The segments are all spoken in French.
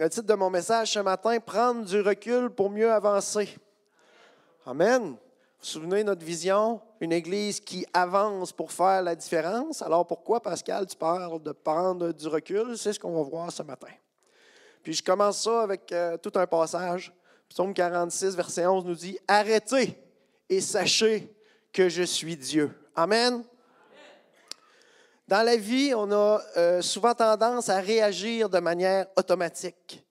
Le titre de mon message ce matin, Prendre du recul pour mieux avancer. Amen. Vous vous souvenez de notre vision? Une Église qui avance pour faire la différence. Alors pourquoi, Pascal, tu parles de prendre du recul? C'est ce qu'on va voir ce matin. Puis je commence ça avec euh, tout un passage. Psaume 46, verset 11 nous dit, Arrêtez et sachez que je suis Dieu. Amen. Dans la vie, on a euh, souvent tendance à réagir de manière automatique.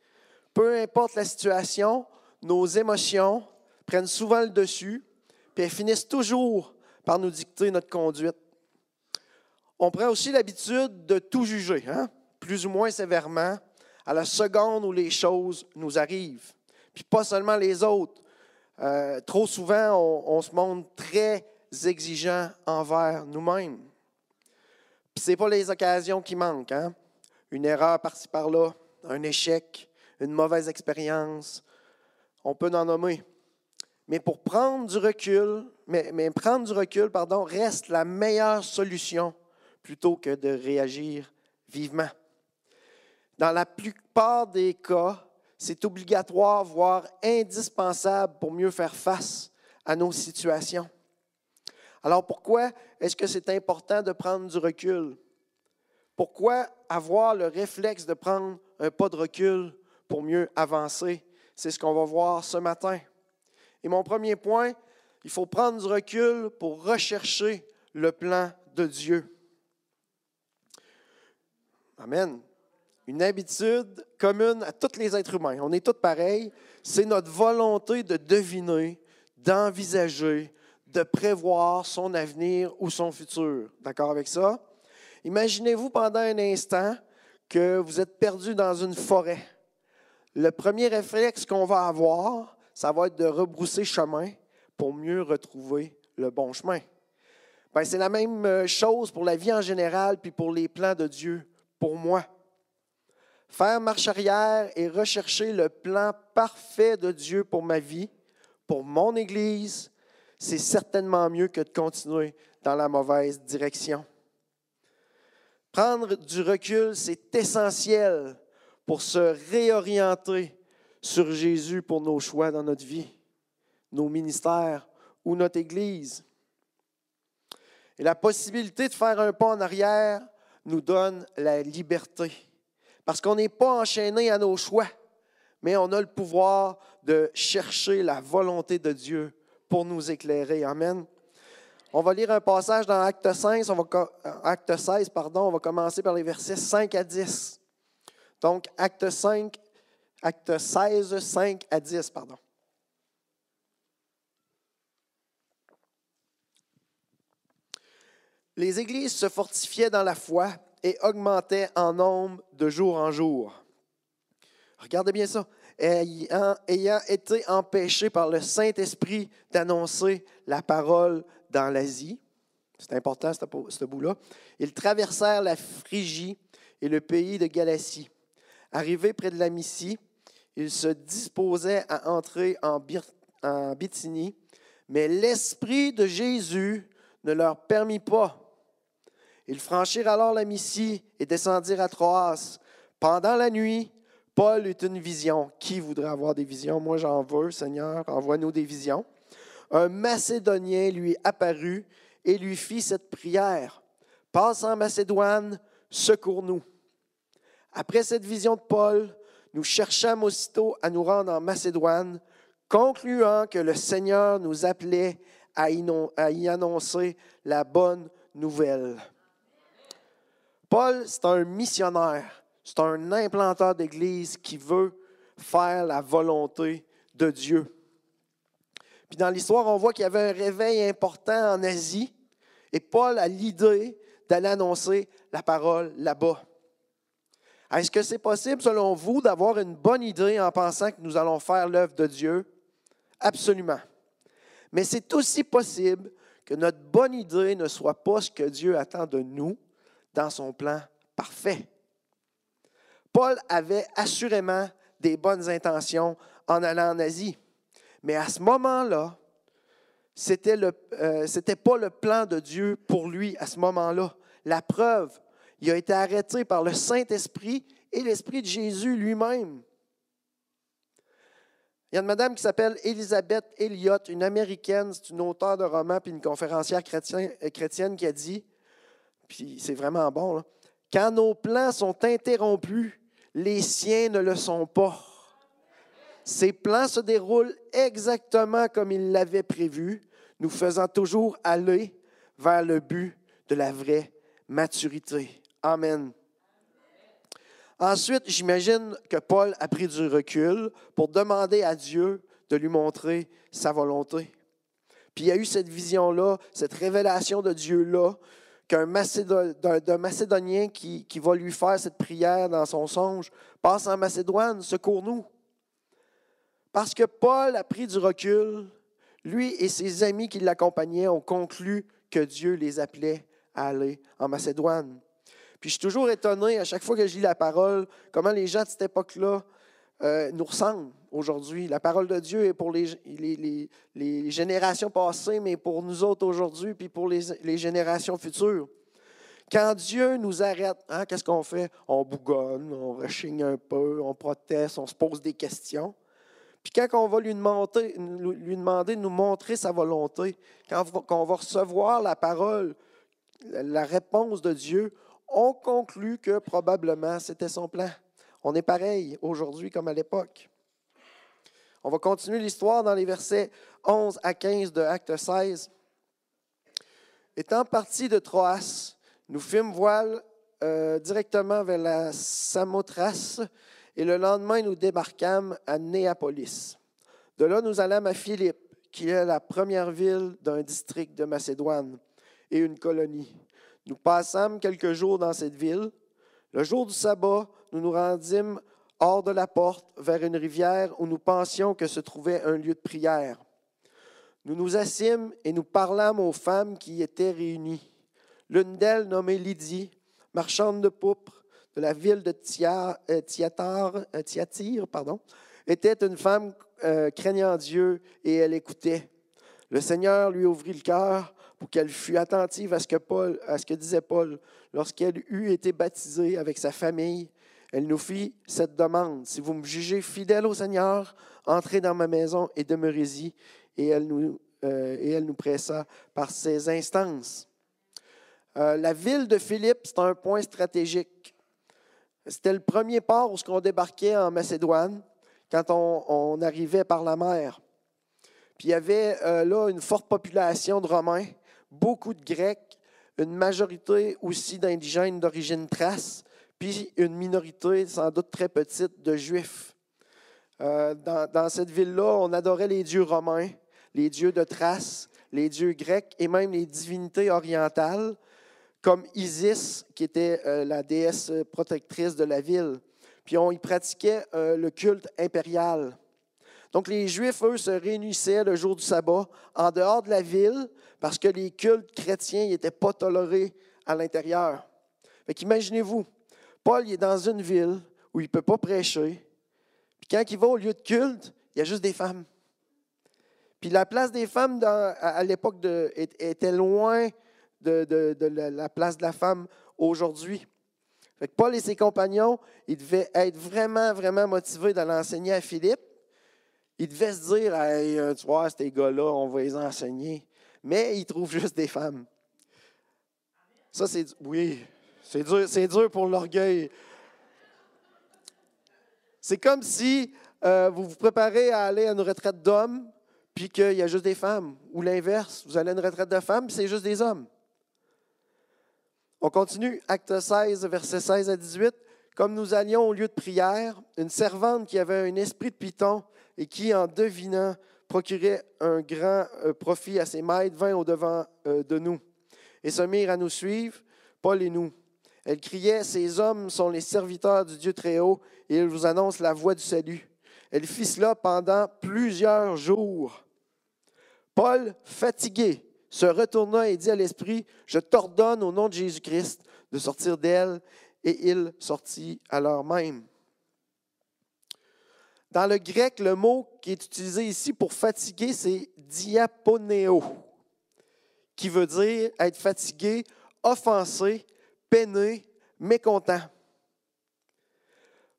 Peu importe la situation, nos émotions prennent souvent le dessus, puis elles finissent toujours par nous dicter notre conduite. On prend aussi l'habitude de tout juger, hein, plus ou moins sévèrement, à la seconde où les choses nous arrivent. Puis pas seulement les autres. Euh, trop souvent, on, on se montre très exigeant envers nous-mêmes. Puis ce n'est pas les occasions qui manquent. Hein? Une erreur par-ci par-là, un échec, une mauvaise expérience. On peut en nommer. Mais pour prendre du recul, mais, prendre du recul, pardon, reste la meilleure solution plutôt que de réagir vivement. Dans la plupart des cas, c'est obligatoire, voire indispensable pour mieux faire face à nos situations. Alors pourquoi est-ce que c'est important de prendre du recul? Pourquoi avoir le réflexe de prendre un pas de recul pour mieux avancer? C'est ce qu'on va voir ce matin. Et mon premier point, il faut prendre du recul pour rechercher le plan de Dieu. Amen. Une habitude commune à tous les êtres humains, on est tous pareils, c'est notre volonté de deviner, d'envisager, de prévoir son avenir ou son futur. D'accord avec ça? Imaginez-vous pendant un instant que vous êtes perdu dans une forêt. Le premier réflexe qu'on va avoir, ça va être de rebrousser chemin pour mieux retrouver le bon chemin. Ben, c'est la même euh, chose pour la vie en général, puis pour les plans de Dieu, pour moi. Faire marche arrière et rechercher le plan parfait de Dieu pour ma vie, pour mon Église, c'est certainement mieux que de continuer dans la mauvaise direction. Prendre du recul, c'est essentiel pour se réorienter sur Jésus pour nos choix dans notre vie, nos ministères ou notre Église. Et la possibilité de faire un pas en arrière nous donne la liberté. Parce qu'on n'est pas enchaîné à nos choix, mais on a le pouvoir de chercher la volonté de Dieu pour nous éclairer. Amen. On va lire un passage dans Acte 16, on va, Acte 16, pardon, on va commencer par les versets 5 à 10. Donc, Acte 5, Acte 16, 5 à 10, pardon. Les églises se fortifiaient dans la foi et augmentaient en nombre de jour en jour. Regardez bien ça ayant, ayant été empêchés par le Saint-Esprit d'annoncer la parole dans l'Asie. C'est important, ce bout-là. Ils traversèrent la Phrygie et le pays de Galatie. Arrivés près de la Mysie, ils se disposaient à entrer en, en Bithynie, mais l'Esprit de Jésus ne leur permit pas. Ils franchirent alors la Mysie et descendirent à Troas. Pendant la nuit, Paul eut une vision. Qui voudrait avoir des visions? Moi, j'en veux, Seigneur, envoie-nous des visions. Un Macédonien lui apparut et lui fit cette prière. Passe en Macédoine, secours-nous. Après cette vision de Paul, nous cherchâmes aussitôt à nous rendre en Macédoine, concluant que le Seigneur nous appelait à y annoncer la bonne nouvelle. Paul, c'est un missionnaire. C'est un implanteur d'église qui veut faire la volonté de Dieu. Puis dans l'histoire, on voit qu'il y avait un réveil important en Asie et Paul a l'idée d'aller annoncer la parole là-bas. Est-ce que c'est possible, selon vous, d'avoir une bonne idée en pensant que nous allons faire l'œuvre de Dieu? Absolument. Mais c'est aussi possible que notre bonne idée ne soit pas ce que Dieu attend de nous dans son plan parfait. Paul avait assurément des bonnes intentions en allant en Asie. Mais à ce moment-là, c'était le, euh, pas le plan de Dieu pour lui à ce moment-là. La preuve, il a été arrêté par le Saint-Esprit et l'Esprit de Jésus lui-même Il y a une madame qui s'appelle Elisabeth Elliott, une américaine, c'est une auteure de romans puis une conférencière euh, chrétienne qui a dit, puis c'est vraiment bon, quand nos plans sont interrompus, les siens ne le sont pas. Ces plans se déroulent exactement comme il l'avait prévu, nous faisant toujours aller vers le but de la vraie maturité. Amen. Ensuite, j'imagine que Paul a pris du recul pour demander à Dieu de lui montrer sa volonté. Puis il y a eu cette vision-là, cette révélation de Dieu-là, qu'un Macédonien qui, qui va lui faire cette prière dans son songe passe en Macédoine, secours-nous. Parce que Paul a pris du recul, lui et ses amis qui l'accompagnaient ont conclu que Dieu les appelait à aller en Macédoine. Puis je suis toujours étonné à chaque fois que je lis la parole, comment les gens de cette époque-là euh, nous ressemblent aujourd'hui. La parole de Dieu est pour les, les, les, générations passées, mais pour nous autres aujourd'hui, puis pour les, générations futures. Quand Dieu nous arrête, hein, qu'est-ce qu'on fait? On bougonne, on rechigne un peu, on proteste, on se pose des questions. Puis quand on va lui demander, lui demander de nous montrer sa volonté, quand on va recevoir la parole, la réponse de Dieu, on conclut que probablement c'était son plan. On est pareil aujourd'hui comme à l'époque. On va continuer l'histoire dans les versets 11 à 15 de Acte 16. Étant partis de Troas, nous fîmes voile euh, directement vers la Samothrace et le lendemain nous débarquâmes à Néapolis. De là, nous allâmes à Philippe, qui est la première ville d'un district de Macédoine et une colonie. Nous passâmes quelques jours dans cette ville. Le jour du sabbat, nous nous rendîmes hors de la porte, vers une rivière où nous pensions que se trouvait un lieu de prière. Nous nous assîmes et nous parlâmes aux femmes qui y étaient réunies. L'une d'elles, nommée Lydie, marchande de pourpre de la ville de euh, Thyatire, euh, pardon, était une femme euh, craignant Dieu et elle écoutait. Le Seigneur lui ouvrit le cœur pour qu'elle fût attentive à ce que disait Paul lorsqu'elle eut été baptisée avec sa famille. Elle nous fit cette demande. Si vous me jugez fidèle au Seigneur, entrez dans ma maison et demeurez-y. Et elle nous, euh, et elle nous pressa par ses instances. Euh, la ville de Philippe, c'est un point stratégique. C'était le premier port où on débarquait en Macédoine quand on, arrivait par la mer. Puis il y avait euh, là une forte population de Romains beaucoup de Grecs, une majorité aussi d'indigènes d'origine thrace, puis une minorité sans doute très petite de Juifs. Euh, dans, cette ville-là, on adorait les dieux romains, les dieux de Thrace, les dieux grecs et même les divinités orientales, comme Isis, qui était euh, la déesse protectrice de la ville. Puis on y pratiquait euh, le culte impérial. Donc les Juifs, eux, se réunissaient le jour du sabbat en dehors de la ville parce que les cultes chrétiens n'étaient pas tolérés à l'intérieur. Imaginez-vous, Paul est dans une ville où il ne peut pas prêcher, puis quand il va au lieu de culte, il y a juste des femmes. Puis la place des femmes à, l'époque était loin de, la place de la femme aujourd'hui. Paul et ses compagnons, ils devaient être vraiment, vraiment motivés d'aller enseigner à Philippe. Ils devaient se dire, hey, tu vois, ces gars-là, on va les enseigner mais ils trouvent juste des femmes. Ça, c'est. Oui, c'est dur, c'est dur pour l'orgueil. C'est comme si euh, vous vous préparez à aller à une retraite d'hommes, puis qu'il y a juste des femmes. Ou l'inverse, vous allez à une retraite de femmes, puis c'est juste des hommes. On continue, acte 16, versets 16 à 18. Comme nous allions au lieu de prière, une servante qui avait un esprit de python et qui, en devinant procurait un grand euh, profit à ses maîtres, vint au-devant euh, de nous et se mirent à nous suivre, Paul et nous. Elle criait, Ces hommes sont les serviteurs du Dieu Très-Haut et ils vous annoncent la voie du salut. Elle fit cela pendant plusieurs jours. Paul, fatigué, se retourna et dit à l'Esprit, Je t'ordonne au nom de Jésus-Christ de sortir d'elle. Et il sortit à l'heure même. Dans le grec, le mot qui est utilisé ici pour fatiguer, c'est diaponéo, qui veut dire être fatigué, offensé, peiné, mécontent.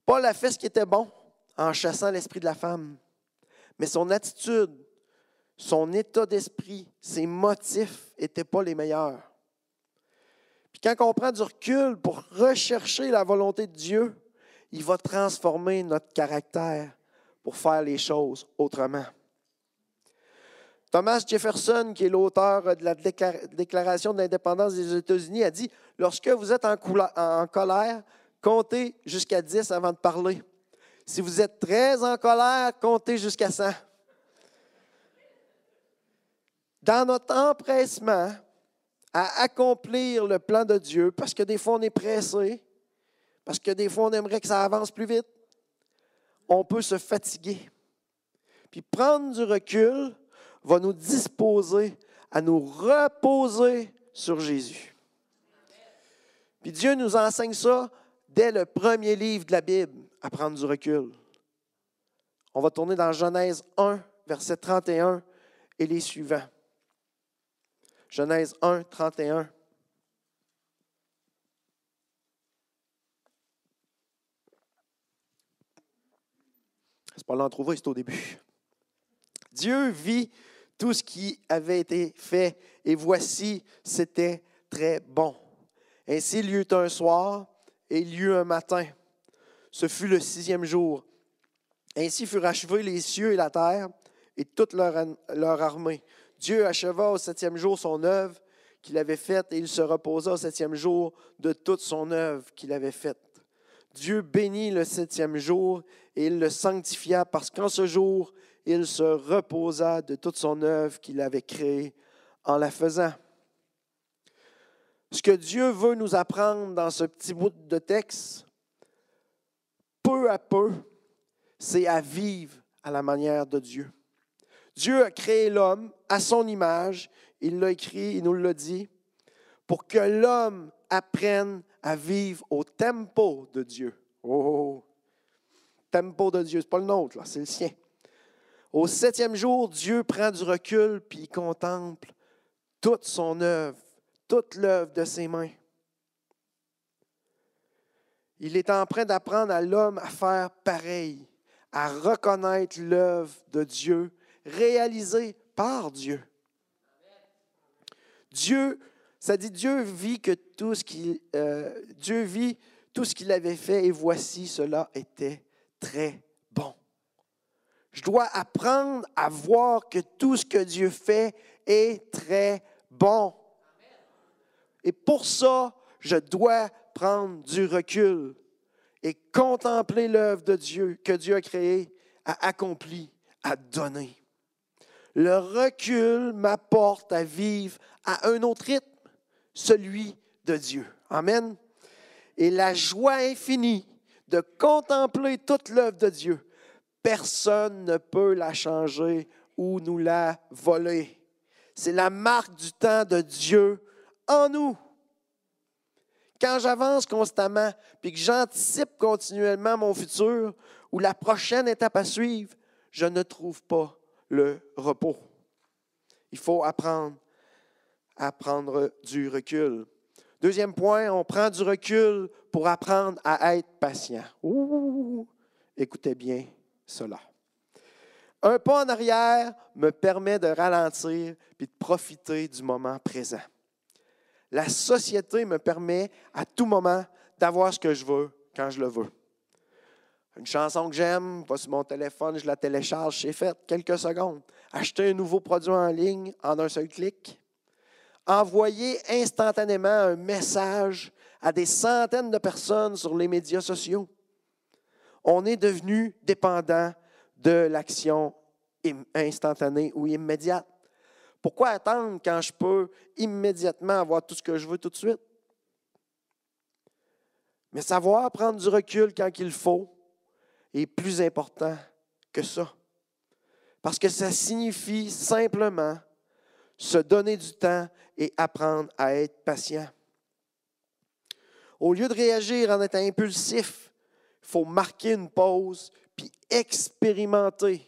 Paul a fait ce qui était bon en chassant l'esprit de la femme. mais son attitude, son état d'esprit, ses motifs n'étaient pas les meilleurs. Puis quand on prend du recul pour rechercher la volonté de Dieu, il va transformer notre caractère pour faire les choses autrement. Thomas Jefferson, qui est l'auteur de la Déclaration de l'indépendance des États-Unis, a dit, lorsque vous êtes en, en colère, comptez jusqu'à 10 avant de parler. Si vous êtes très en colère, comptez jusqu'à 100. Dans notre empressement à accomplir le plan de Dieu, parce que des fois on est pressé, parce que des fois on aimerait que ça avance plus vite, on peut se fatiguer. Puis prendre du recul, va nous disposer à nous reposer sur Jésus. Puis Dieu nous enseigne ça dès le premier livre de la Bible, à prendre du recul. On va tourner dans Genèse 1, verset 31 et les suivants. Genèse 1, 31. C'est pas l'entrouver, c'est au début. Dieu vit tout ce qui avait été fait, et voici, c'était très bon. Ainsi, il y eut un soir et il y eut un matin. Ce fut le sixième jour. Ainsi furent achevés les cieux et la terre et toute leur, leur armée. Dieu acheva au septième jour son œuvre qu'il avait faite et il se reposa au septième jour de toute son œuvre qu'il avait faite. Dieu bénit le septième jour et il le sanctifia parce qu'en ce jour, il se reposa de toute son œuvre qu'il avait créée en la faisant. Ce que Dieu veut nous apprendre dans ce petit bout de texte, peu à peu, c'est à vivre à la manière de Dieu. Dieu a créé l'homme à son image, il l'a écrit, il nous l'a dit, pour que l'homme apprenne à vivre au tempo de Dieu. Oh, oh, oh. tempo de Dieu, ce n'est pas le nôtre, c'est le sien. Au septième jour, Dieu prend du recul puis il contemple toute son œuvre, toute l'œuvre de ses mains. Il est en train d'apprendre à l'homme à faire pareil, à reconnaître l'œuvre de Dieu réalisée par Dieu. Dieu, ça dit Dieu vit que tout ce qu'il euh, Dieu vit tout ce qu'il avait fait et voici cela était très je dois apprendre à voir que tout ce que Dieu fait est très bon. Et pour ça, je dois prendre du recul et contempler l'œuvre de Dieu que Dieu a créée, a accomplie, a donné. Le recul m'apporte à vivre à un autre rythme, celui de Dieu. Amen. Et la joie infinie de contempler toute l'œuvre de Dieu Personne ne peut la changer ou nous la voler. C'est la marque du temps de Dieu en nous. Quand j'avance constamment, puis que j'anticipe continuellement mon futur ou la prochaine étape à suivre, je ne trouve pas le repos. Il faut apprendre à prendre du recul. Deuxième point, on prend du recul pour apprendre à être patient. Ouh, écoutez bien, cela. Un pas en arrière me permet de ralentir et de profiter du moment présent. La société me permet à tout moment d'avoir ce que je veux quand je le veux. Une chanson que j'aime, va sur mon téléphone, je la télécharge, c'est fait, quelques secondes. Acheter un nouveau produit en ligne en un seul clic. Envoyer instantanément un message à des centaines de personnes sur les médias sociaux on est devenu dépendant de l'action instantanée ou immédiate. Pourquoi attendre quand je peux immédiatement avoir tout ce que je veux tout de suite? Mais savoir prendre du recul quand il faut est plus important que ça. Parce que ça signifie simplement se donner du temps et apprendre à être patient. Au lieu de réagir en étant impulsif, faut marquer une pause puis expérimenter.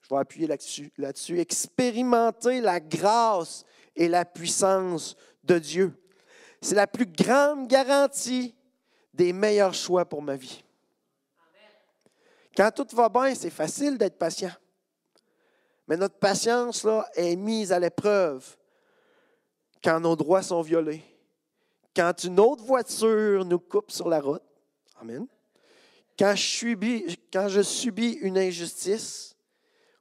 Je vais appuyer là-dessus, là-dessus. Expérimenter la grâce et la puissance de Dieu. C'est la plus grande garantie des meilleurs choix pour ma vie. Quand tout va bien, c'est facile d'être patient. Mais notre patience là, est mise à l'épreuve quand nos droits sont violés, quand une autre voiture nous coupe sur la route. Amen. Quand je subis, une injustice,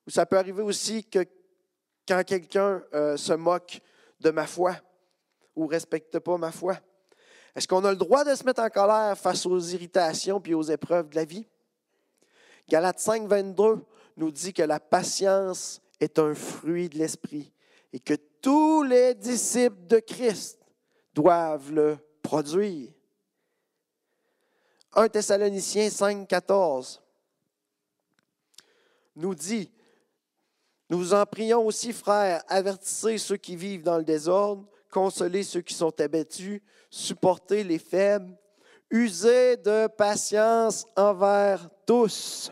ou ça peut arriver aussi que quand quelqu'un euh, se moque de ma foi ou respecte pas ma foi. Est-ce qu'on a le droit de se mettre en colère face aux irritations puis aux épreuves de la vie? Galates 5, 22 nous dit que la patience est un fruit de l'esprit et que tous les disciples de Christ doivent le produire. 1 Thessaloniciens 5, 14 nous dit Nous en prions aussi, frères, avertissez ceux qui vivent dans le désordre, consolez ceux qui sont abattus, supportez les faibles, usez de patience envers tous.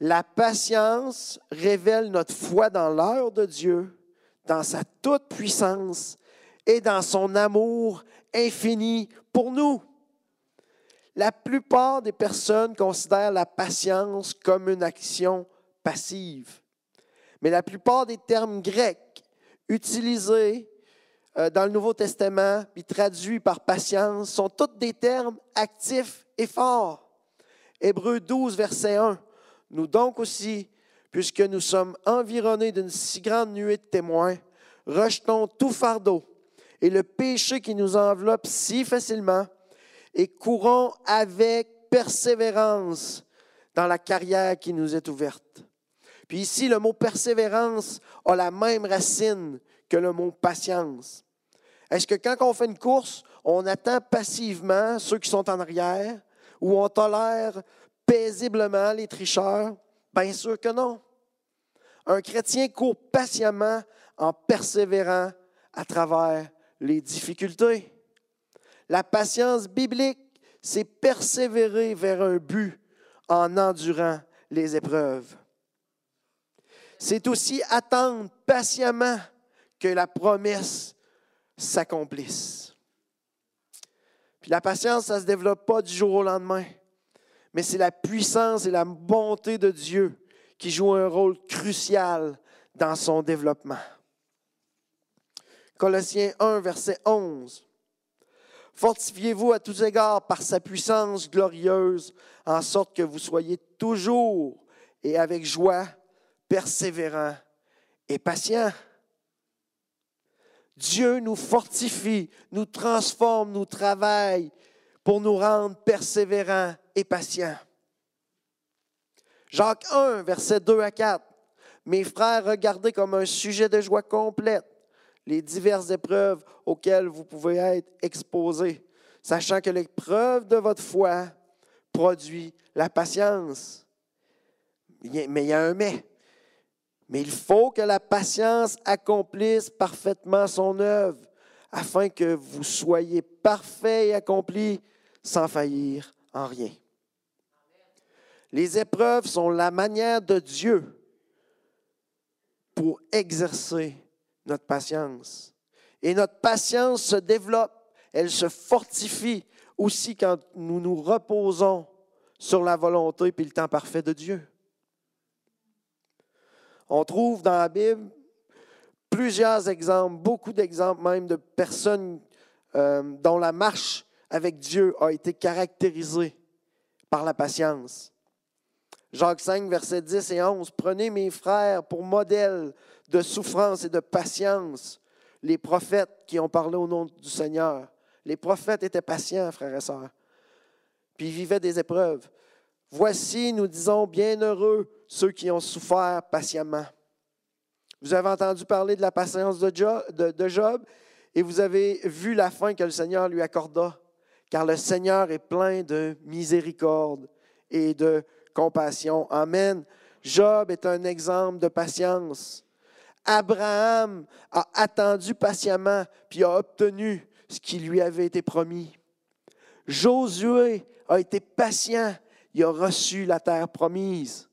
La patience révèle notre foi dans l'heure de Dieu, dans sa toute-puissance et dans son amour infini pour nous. La plupart des personnes considèrent la patience comme une action passive. Mais la plupart des termes grecs utilisés euh, dans le Nouveau Testament, puis traduits par patience, sont tous des termes actifs et forts. Hébreu 12, verset 1. Nous donc aussi, puisque nous sommes environnés d'une si grande nuée de témoins, rejetons tout fardeau et le péché qui nous enveloppe si facilement et courons avec persévérance dans la carrière qui nous est ouverte. Puis ici, le mot persévérance a la même racine que le mot patience. Est-ce que quand on fait une course, on attend passivement ceux qui sont en arrière ou on tolère paisiblement les tricheurs? Bien sûr que non. Un chrétien court patiemment en persévérant à travers les difficultés. La patience biblique, c'est persévérer vers un but en endurant les épreuves. C'est aussi attendre patiemment que la promesse s'accomplisse. Puis la patience, ça ne se développe pas du jour au lendemain mais c'est la puissance et la bonté de Dieu qui jouent un rôle crucial dans son développement. Colossiens 1, verset 11. Fortifiez-vous à tous égards par sa puissance glorieuse, en sorte que vous soyez toujours et avec joie, persévérants et patients. Dieu nous fortifie, nous transforme, nous travaille pour nous rendre persévérants et patients. Jacques 1, versets 2 à 4. Mes frères, regardez comme un sujet de joie complète les diverses épreuves auxquelles vous pouvez être exposés, sachant que l'épreuve de votre foi produit la patience. Mais il y a un mais. Mais il faut que la patience accomplisse parfaitement son œuvre, afin que vous soyez parfaits et accomplis sans faillir en rien. Les épreuves sont la manière de Dieu pour exercer notre patience. Et notre patience se développe, elle se fortifie aussi quand nous nous reposons sur la volonté et le temps parfait de Dieu. On trouve dans la Bible plusieurs exemples, beaucoup d'exemples même de personnes euh, dont la marche avec Dieu a été caractérisée par la patience. Jacques 5, versets 10 et 11. Prenez mes frères pour modèle de souffrance et de patience, les prophètes qui ont parlé au nom du Seigneur. Les prophètes étaient patients, frères et sœurs, puis ils vivaient des épreuves. Voici, nous disons, bienheureux ceux qui ont souffert patiemment. Vous avez entendu parler de la patience de Job, et vous avez vu la fin que le Seigneur lui accorda, car le Seigneur est plein de miséricorde et de compassion. Amen. Job est un exemple de patience. Abraham a attendu patiemment, puis a obtenu ce qui lui avait été promis. Josué a été patient, il a reçu la terre promise.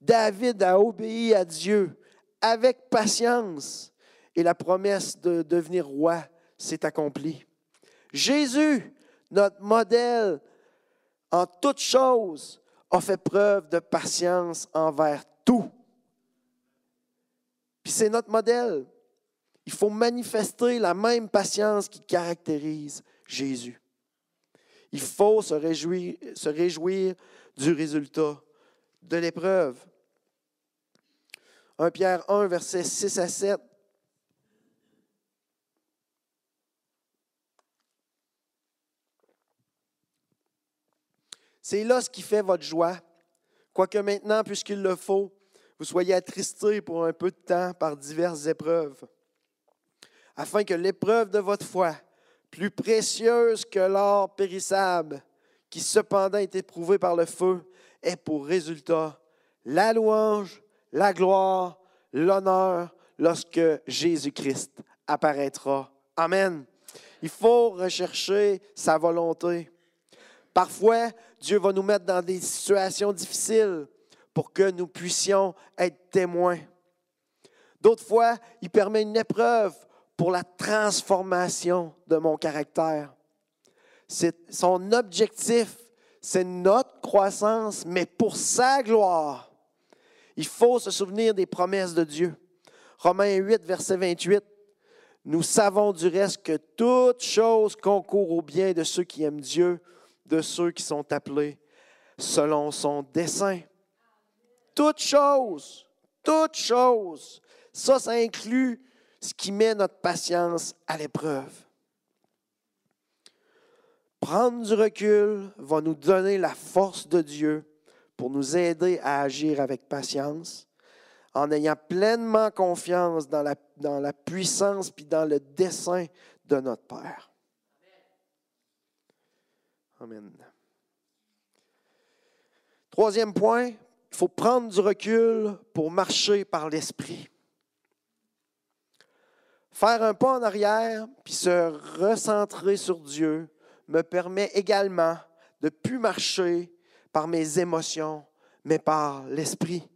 David a obéi à Dieu avec patience et la promesse de devenir roi s'est accomplie. Jésus, notre modèle en toutes choses, a fait preuve de patience envers tout. Puis c'est notre modèle. Il faut manifester la même patience qui caractérise Jésus. Il faut se réjouir, se réjouir du résultat de l'épreuve. 1 Pierre 1, versets 6 à 7. C'est là ce qui fait votre joie. Quoique maintenant, puisqu'il le faut, vous soyez attristés pour un peu de temps par diverses épreuves, afin que l'épreuve de votre foi, plus précieuse que l'or périssable, qui cependant est éprouvé par le feu, ait pour résultat la louange, la gloire, l'honneur lorsque Jésus-Christ apparaîtra. Amen. Il faut rechercher sa volonté. Parfois, Dieu va nous mettre dans des situations difficiles pour que nous puissions être témoins. D'autres fois, il permet une épreuve pour la transformation de mon caractère. Son objectif, c'est notre croissance, mais pour sa gloire. Il faut se souvenir des promesses de Dieu. Romains 8, verset 28. Nous savons du reste que toute chose concourt au bien de ceux qui aiment Dieu, de ceux qui sont appelés selon son dessein. Toute chose, toute chose. Ça, ça inclut ce qui met notre patience à l'épreuve. Prendre du recul va nous donner la force de Dieu pour nous aider à agir avec patience, en ayant pleinement confiance dans la, dans la puissance puis dans le dessein de notre Père. Amen. Troisième point, il faut prendre du recul pour marcher par l'Esprit. Faire un pas en arrière puis se recentrer sur Dieu me permet également de plus marcher par mes émotions, mais par l'Esprit.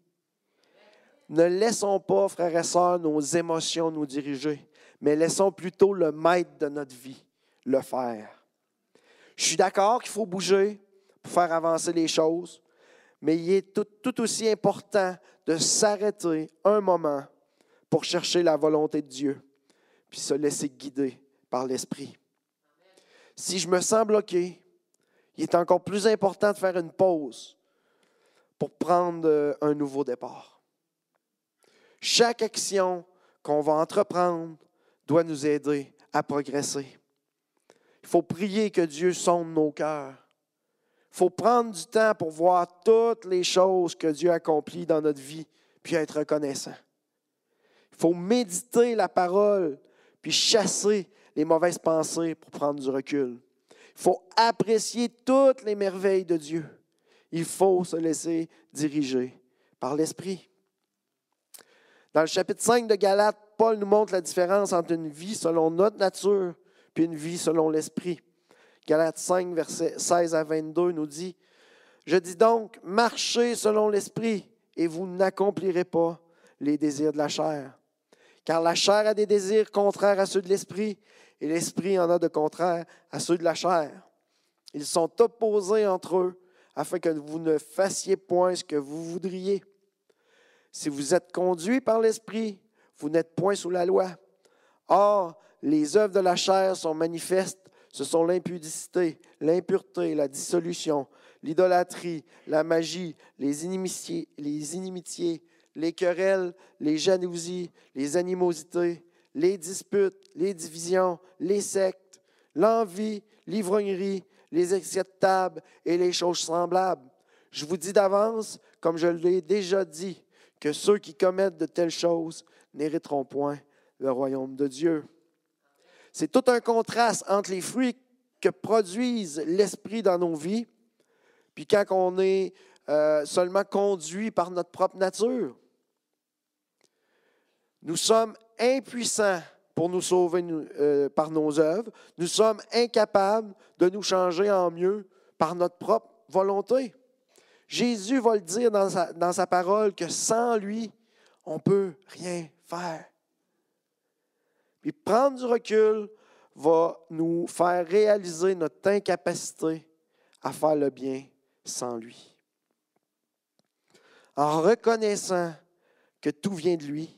Ne laissons pas, frères et sœurs, nos émotions nous diriger, mais laissons plutôt le maître de notre vie le faire. Je suis d'accord qu'il faut bouger pour faire avancer les choses, mais il est tout, aussi important de s'arrêter un moment pour chercher la volonté de Dieu, puis se laisser guider par l'Esprit. Si je me sens bloqué, il est encore plus important de faire une pause pour prendre euh, un nouveau départ. Chaque action qu'on va entreprendre doit nous aider à progresser. Il faut prier que Dieu sonde nos cœurs. Il faut prendre du temps pour voir toutes les choses que Dieu accomplit dans notre vie, puis être reconnaissant. Il faut méditer la parole, puis chasser les mauvaises pensées pour prendre du recul. Il faut apprécier toutes les merveilles de Dieu. Il faut se laisser diriger par l'Esprit. Dans le chapitre 5 de Galates, Paul nous montre la différence entre une vie selon notre nature puis une vie selon l'Esprit. Galates 5, versets 16 à 22 nous dit, Je dis donc, marchez selon l'Esprit et vous n'accomplirez pas les désirs de la chair. Car la chair a des désirs contraires à ceux de l'Esprit et l'Esprit en a de contraires à ceux de la chair. Ils sont opposés entre eux afin que vous ne fassiez point ce que vous voudriez. Si vous êtes conduit par l'Esprit, vous n'êtes point sous la loi. Or, les œuvres de la chair sont manifestes. Ce sont l'impudicité, l'impureté, la dissolution, l'idolâtrie, la magie, les inimitiés, les querelles, les jalousies, les animosités, les disputes, les divisions, les sectes, l'envie, l'ivrognerie, les excès et les choses semblables. Je vous dis d'avance, comme je l'ai déjà dit, que ceux qui commettent de telles choses n'hériteront point le royaume de Dieu. C'est tout un contraste entre les fruits que produisent l'esprit dans nos vies, puis quand on est euh, seulement conduit par notre propre nature. Nous sommes impuissants pour nous sauver euh, par nos œuvres. Nous sommes incapables de nous changer en mieux par notre propre volonté. Jésus va le dire dans sa, dans sa parole que sans lui, on ne peut rien faire. Puis prendre du recul va nous faire réaliser notre incapacité à faire le bien sans lui. en reconnaissant que tout vient de lui.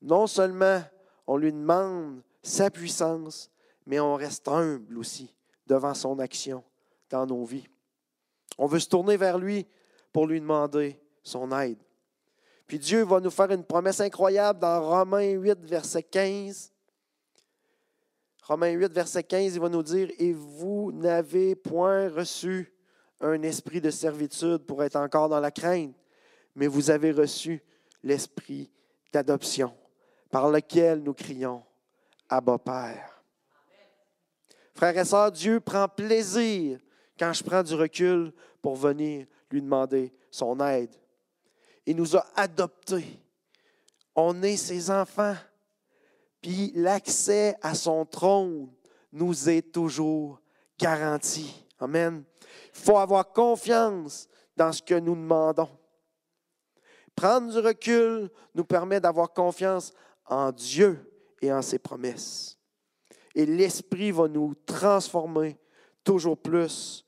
Non seulement on lui demande sa puissance, mais on reste humble aussi devant son action dans nos vies. On veut se tourner vers lui pour lui demander son aide. Puis Dieu va nous faire une promesse incroyable dans Romains 8, verset 15. Romains 8, verset 15, il va nous dire, Et vous n'avez point reçu un esprit de servitude pour être encore dans la crainte, mais vous avez reçu l'esprit d'adoption, par lequel nous crions, Abba Père. Frères et sœurs, Dieu prend plaisir quand je prends du recul pour venir lui demander son aide. Il nous a adoptés. On est ses enfants. Puis l'accès à son trône nous est toujours garanti. Amen. Il faut avoir confiance dans ce que nous demandons. Prendre du recul nous permet d'avoir confiance en Dieu et en ses promesses. Et l'Esprit va nous transformer toujours plus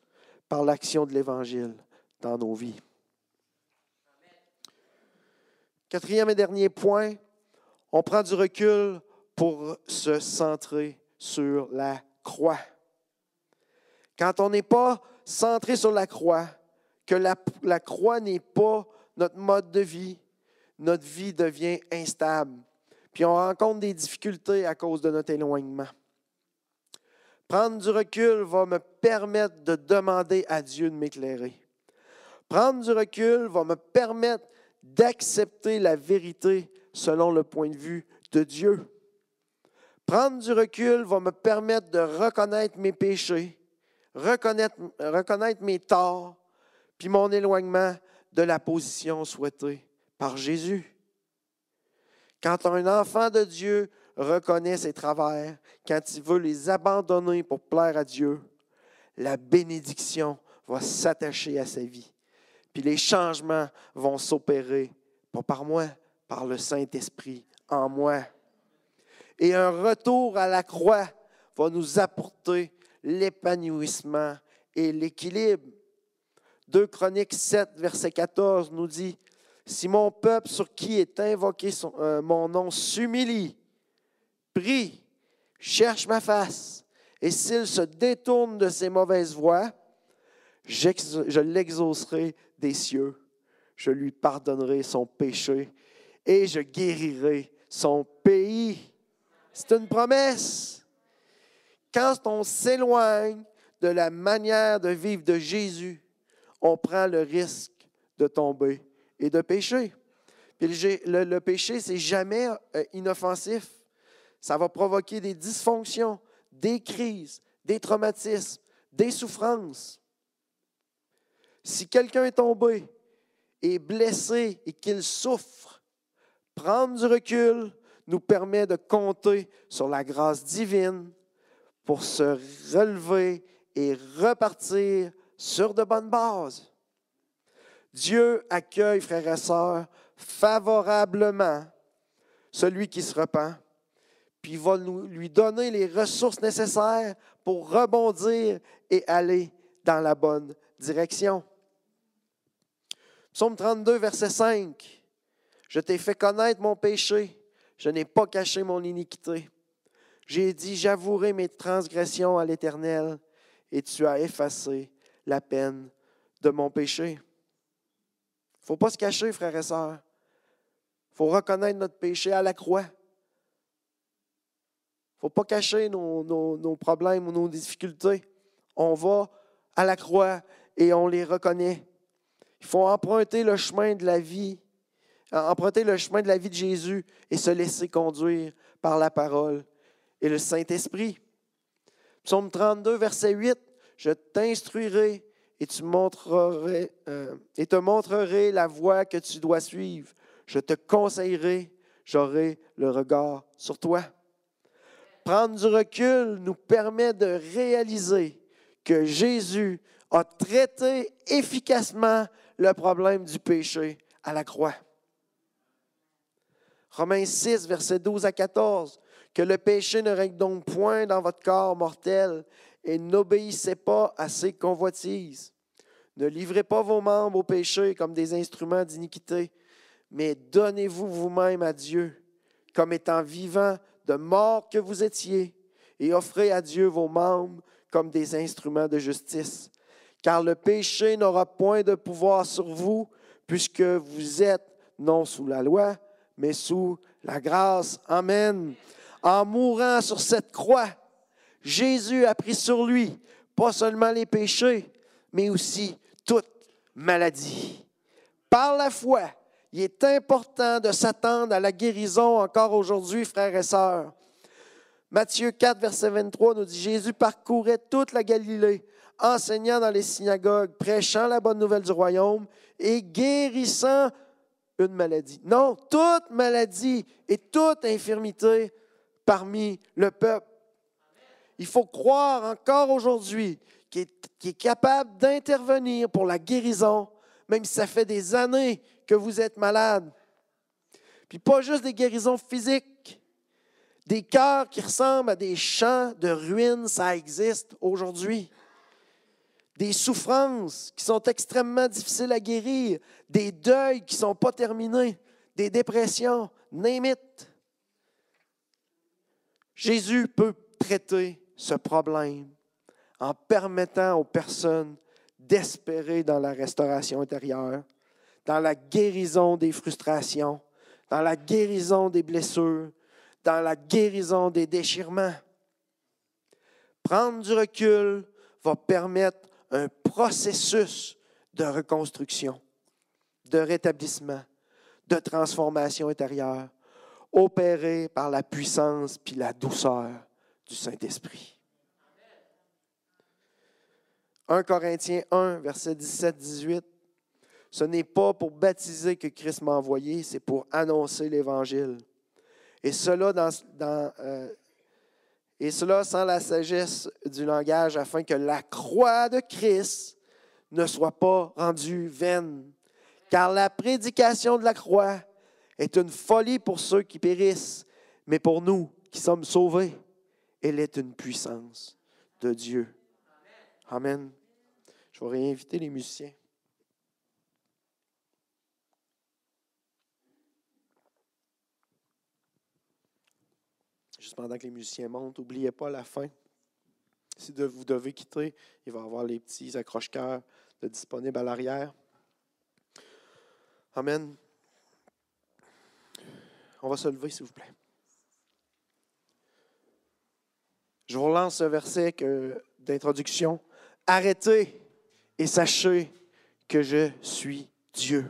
par l'action de l'Évangile dans nos vies. Quatrième et dernier point, on prend du recul pour se centrer sur la croix. Quand on n'est pas centré sur la croix, que la, la croix n'est pas notre mode de vie, notre vie devient instable. Puis on rencontre des difficultés à cause de notre éloignement. Prendre du recul va me permettre de demander à Dieu de m'éclairer. Prendre du recul va me permettre d'accepter la vérité selon le point de vue de Dieu. Prendre du recul va me permettre de reconnaître mes péchés, reconnaître, reconnaître mes torts, puis mon éloignement de la position souhaitée par Jésus. Quand un enfant de Dieu reconnaît ses travers, quand il veut les abandonner pour plaire à Dieu, la bénédiction va s'attacher à sa vie. Puis les changements vont s'opérer, pas par moi, par le Saint-Esprit en moi. Et un retour à la croix va nous apporter l'épanouissement et l'équilibre. 2 Chroniques 7, verset 14 nous dit, Si mon peuple sur qui est invoqué euh, mon nom s'humilie, prie, cherche ma face, et s'il se détourne de ses mauvaises voies, je l'exaucerai des cieux, je lui pardonnerai son péché et je guérirai son pays. C'est une promesse. Quand on s'éloigne de la manière de vivre de Jésus, on prend le risque de tomber et de pécher. Le, péché, c'est jamais euh, inoffensif. Ça va provoquer des dysfonctions, des crises, des traumatismes, des souffrances. Si quelqu'un est tombé, est blessé et qu'il souffre, prendre du recul nous permet de compter sur la grâce divine pour se relever et repartir sur de bonnes bases. Dieu accueille, frères et sœurs, favorablement celui qui se repent, puis va nous, lui donner les ressources nécessaires pour rebondir et aller dans la bonne direction. Psaume 32, verset 5. Je t'ai fait connaître mon péché, je n'ai pas caché mon iniquité. J'ai dit, j'avouerai mes transgressions à l'Éternel, et tu as effacé la peine de mon péché. Il ne faut pas se cacher, frères et sœurs. Il faut reconnaître notre péché à la croix. Il ne faut pas cacher nos, problèmes ou nos difficultés. On va à la croix et on les reconnaît. Il faut emprunter le chemin de la vie, emprunter le chemin de la vie de Jésus et se laisser conduire par la parole et le Saint-Esprit. Psaume 32, verset 8, Je t'instruirai et, euh, et te montrerai la voie que tu dois suivre. Je te conseillerai, j'aurai le regard sur toi. Prendre du recul nous permet de réaliser que Jésus a traité efficacement le problème du péché à la croix. Romains 6, versets 12 à 14. Que le péché ne règne donc point dans votre corps mortel et n'obéissez pas à ses convoitises. Ne livrez pas vos membres au péché comme des instruments d'iniquité, mais donnez-vous vous-même à Dieu comme étant vivant de mort que vous étiez, et offrez à Dieu vos membres comme des instruments de justice. Car le péché n'aura point de pouvoir sur vous, puisque vous êtes non sous la loi, mais sous la grâce. Amen. En mourant sur cette croix, Jésus a pris sur lui pas seulement les péchés, mais aussi toute maladie. Par la foi, il est important de s'attendre à la guérison encore aujourd'hui, frères et sœurs. Matthieu 4, verset 23 nous dit, Jésus parcourait toute la Galilée, enseignant dans les synagogues, prêchant la bonne nouvelle du royaume et guérissant une maladie. Non, toute maladie et toute infirmité parmi le peuple. Il faut croire encore aujourd'hui qu'il est, capable d'intervenir pour la guérison, même si ça fait des années que vous êtes malade. Puis pas juste des guérisons physiques, des cœurs qui ressemblent à des champs de ruines, ça existe aujourd'hui. Des souffrances qui sont extrêmement difficiles à guérir, des deuils qui ne sont pas terminés, des dépressions, name Jésus peut traiter ce problème en permettant aux personnes d'espérer dans la restauration intérieure, dans la guérison des frustrations, dans la guérison des blessures, dans la guérison des déchirements. Prendre du recul va permettre un processus de reconstruction, de rétablissement, de transformation intérieure, opéré par la puissance puis la douceur du Saint-Esprit. 1 Corinthiens 1, verset 17-18. Ce n'est pas pour baptiser que Christ m'a envoyé, c'est pour annoncer l'Évangile. Et cela, dans, euh, et cela sans la sagesse du langage, afin que la croix de Christ ne soit pas rendue vaine. Car la prédication de la croix est une folie pour ceux qui périssent, mais pour nous qui sommes sauvés, elle est une puissance de Dieu. Amen. Je vais réinviter les musiciens. Pendant que les musiciens montent, n'oubliez pas la fin. Si vous devez quitter, il va y avoir les petits accroche-cœurs disponibles à l'arrière. Amen. On va se lever, s'il vous plaît. Je vous relance ce verset d'introduction. Arrêtez et sachez que je suis Dieu.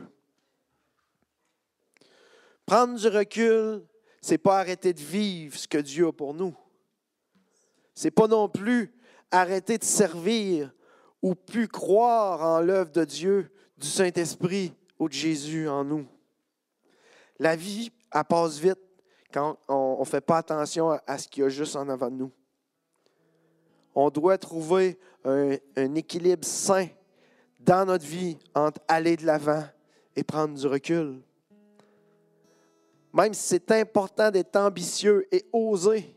Prendre du recul, c'est pas arrêter de vivre ce que Dieu a pour nous. C'est pas non plus arrêter de servir ou plus croire en l'œuvre de Dieu, du Saint-Esprit ou de Jésus en nous. La vie, elle passe vite quand on ne fait pas attention à ce qu'il y a juste en avant de nous. On doit trouver un, un équilibre sain dans notre vie entre aller de l'avant et prendre du recul. Même si c'est important d'être ambitieux et oser,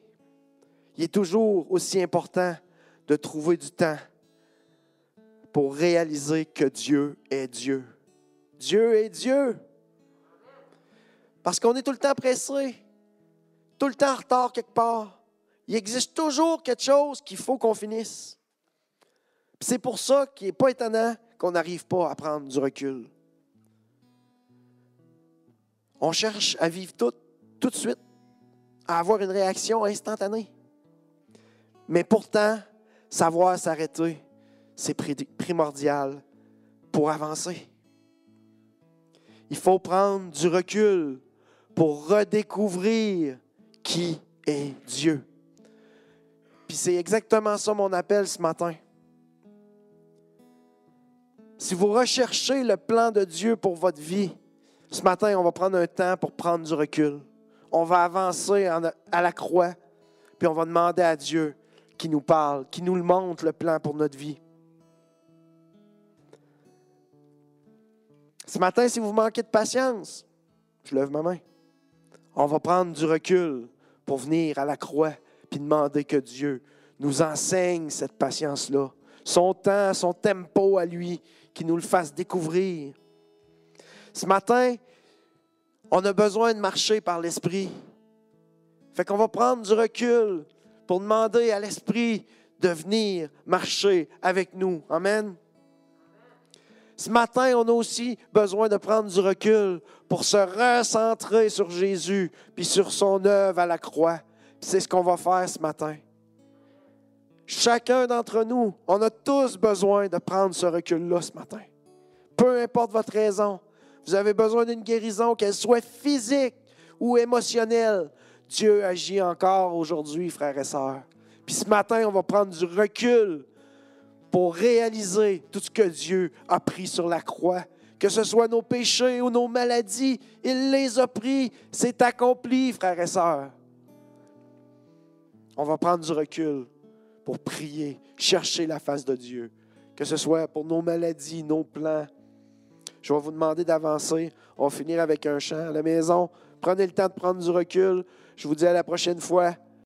il est toujours aussi important de trouver du temps pour réaliser que Dieu est Dieu. Dieu est Dieu. Parce qu'on est tout le temps pressé, tout le temps en retard quelque part. Il existe toujours quelque chose qu'il faut qu'on finisse. C'est pour ça qu'il n'est pas étonnant qu'on n'arrive pas à prendre du recul. On cherche à vivre tout, tout de suite, à avoir une réaction instantanée. Mais pourtant, savoir s'arrêter, c'est primordial pour avancer. Il faut prendre du recul pour redécouvrir qui est Dieu. Puis c'est exactement ça mon appel ce matin. Si vous recherchez le plan de Dieu pour votre vie, ce matin, on va prendre un temps pour prendre du recul. On va avancer à la croix, puis on va demander à Dieu qui nous parle, qui nous montre le plan pour notre vie. Ce matin, si vous manquez de patience, je lève ma main. On va prendre du recul pour venir à la croix puis demander que Dieu nous enseigne cette patience-là. Son temps, son tempo à lui, qui nous le fasse découvrir. Ce matin, on a besoin de marcher par l'Esprit. Fait qu'on va prendre du recul pour demander à l'Esprit de venir marcher avec nous. Amen. Ce matin, on a aussi besoin de prendre du recul pour se recentrer sur Jésus puis sur son œuvre à la croix. C'est ce qu'on va faire ce matin. Chacun d'entre nous, on a tous besoin de prendre ce recul-là ce matin. Peu importe votre raison, vous avez besoin d'une guérison, qu'elle soit physique ou émotionnelle. Dieu agit encore aujourd'hui, frères et sœurs. Puis ce matin, on va prendre du recul pour réaliser tout ce que Dieu a pris sur la croix. Que ce soit nos péchés ou nos maladies, il les a pris. C'est accompli, frères et sœurs. On va prendre du recul pour prier, chercher la face de Dieu. Que ce soit pour nos maladies, nos plans. Je vais vous demander d'avancer. On va finir avec un chant à la maison. Prenez le temps de prendre du recul. Je vous dis à la prochaine fois.